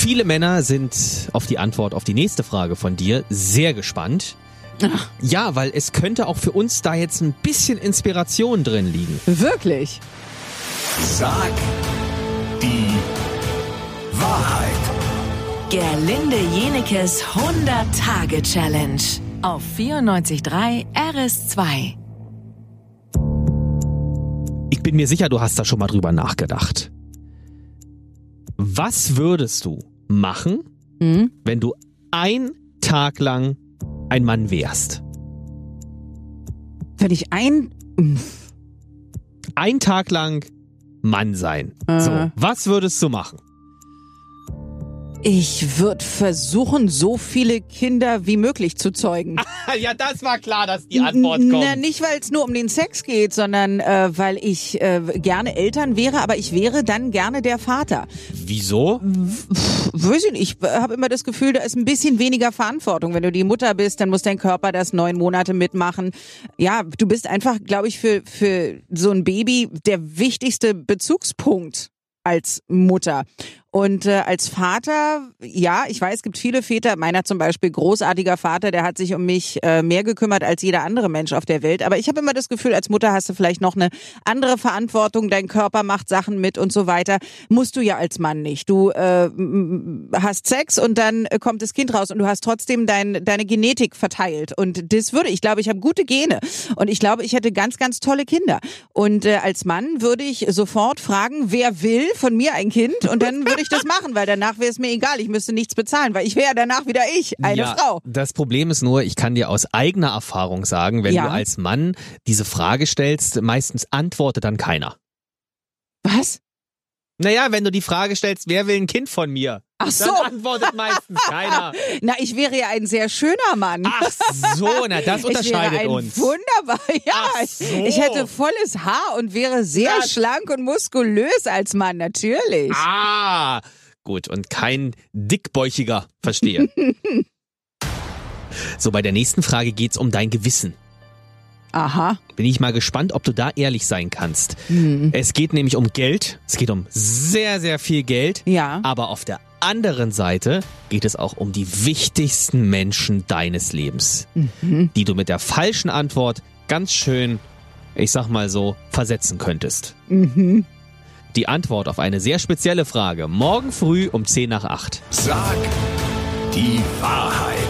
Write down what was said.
Viele Männer sind auf die Antwort auf die nächste Frage von dir sehr gespannt. Ach. Ja, weil es könnte auch für uns da jetzt ein bisschen Inspiration drin liegen. Wirklich? Sag die Wahrheit. Gerlinde Jenekes 100-Tage-Challenge auf 94.3 RS2. Ich bin mir sicher, du hast da schon mal drüber nachgedacht. Was würdest du machen, Hm? wenn du ein Tag lang ein Mann wärst? Wenn ich ein. Ein Tag lang Mann sein. So, Äh. was würdest du machen? Ich würde versuchen, so viele Kinder wie möglich zu zeugen. ja, das war klar, dass die Na, nicht, weil es nur um den Sex geht, sondern äh, weil ich äh, gerne Eltern wäre, aber ich wäre dann gerne der Vater. Wieso? Weiß ich nicht, ich habe immer das Gefühl, da ist ein bisschen weniger Verantwortung. Wenn du die Mutter bist, dann muss dein Körper das neun Monate mitmachen. Ja, du bist einfach, glaube ich, für, für so ein Baby der wichtigste Bezugspunkt als Mutter. Und äh, als Vater, ja, ich weiß, es gibt viele Väter, meiner zum Beispiel, großartiger Vater, der hat sich um mich äh, mehr gekümmert als jeder andere Mensch auf der Welt. Aber ich habe immer das Gefühl, als Mutter hast du vielleicht noch eine andere Verantwortung, dein Körper macht Sachen mit und so weiter. Musst du ja als Mann nicht. Du äh, hast Sex und dann äh, kommt das Kind raus und du hast trotzdem dein, deine Genetik verteilt. Und das würde, ich glaube, ich habe gute Gene. Und ich glaube, ich hätte ganz, ganz tolle Kinder. Und äh, als Mann würde ich sofort fragen, wer will von mir ein Kind? Und dann würde ich das machen, weil danach wäre es mir egal. Ich müsste nichts bezahlen, weil ich wäre danach wieder ich, eine ja, Frau. Das Problem ist nur, ich kann dir aus eigener Erfahrung sagen, wenn Ja. du als Mann diese Frage stellst, meistens antwortet dann keiner. Was? Naja, wenn du die Frage stellst, wer will ein Kind von mir? Ach so. Dann antwortet meistens keiner. Na, ich wäre ja ein sehr schöner Mann. Ach so, na das ich wäre unterscheidet ein uns. Wunderbar, ja. So. Ich hätte volles Haar und wäre sehr Das- schlank und muskulös als Mann, natürlich. Ah, gut, und kein dickbäuchiger, verstehe. so, bei der nächsten Frage geht's um dein Gewissen. Aha. Bin ich mal gespannt, ob du da ehrlich sein kannst. Hm. Es geht nämlich um Geld. Es geht um sehr, sehr viel Geld. Ja. Aber auf der anderen Seite geht es auch um die wichtigsten Menschen deines Lebens, Mhm. die du mit der falschen Antwort ganz schön, ich sag mal so, versetzen könntest. Mhm. Die Antwort auf eine sehr spezielle Frage morgen früh um 10 nach 8. Sag die Wahrheit.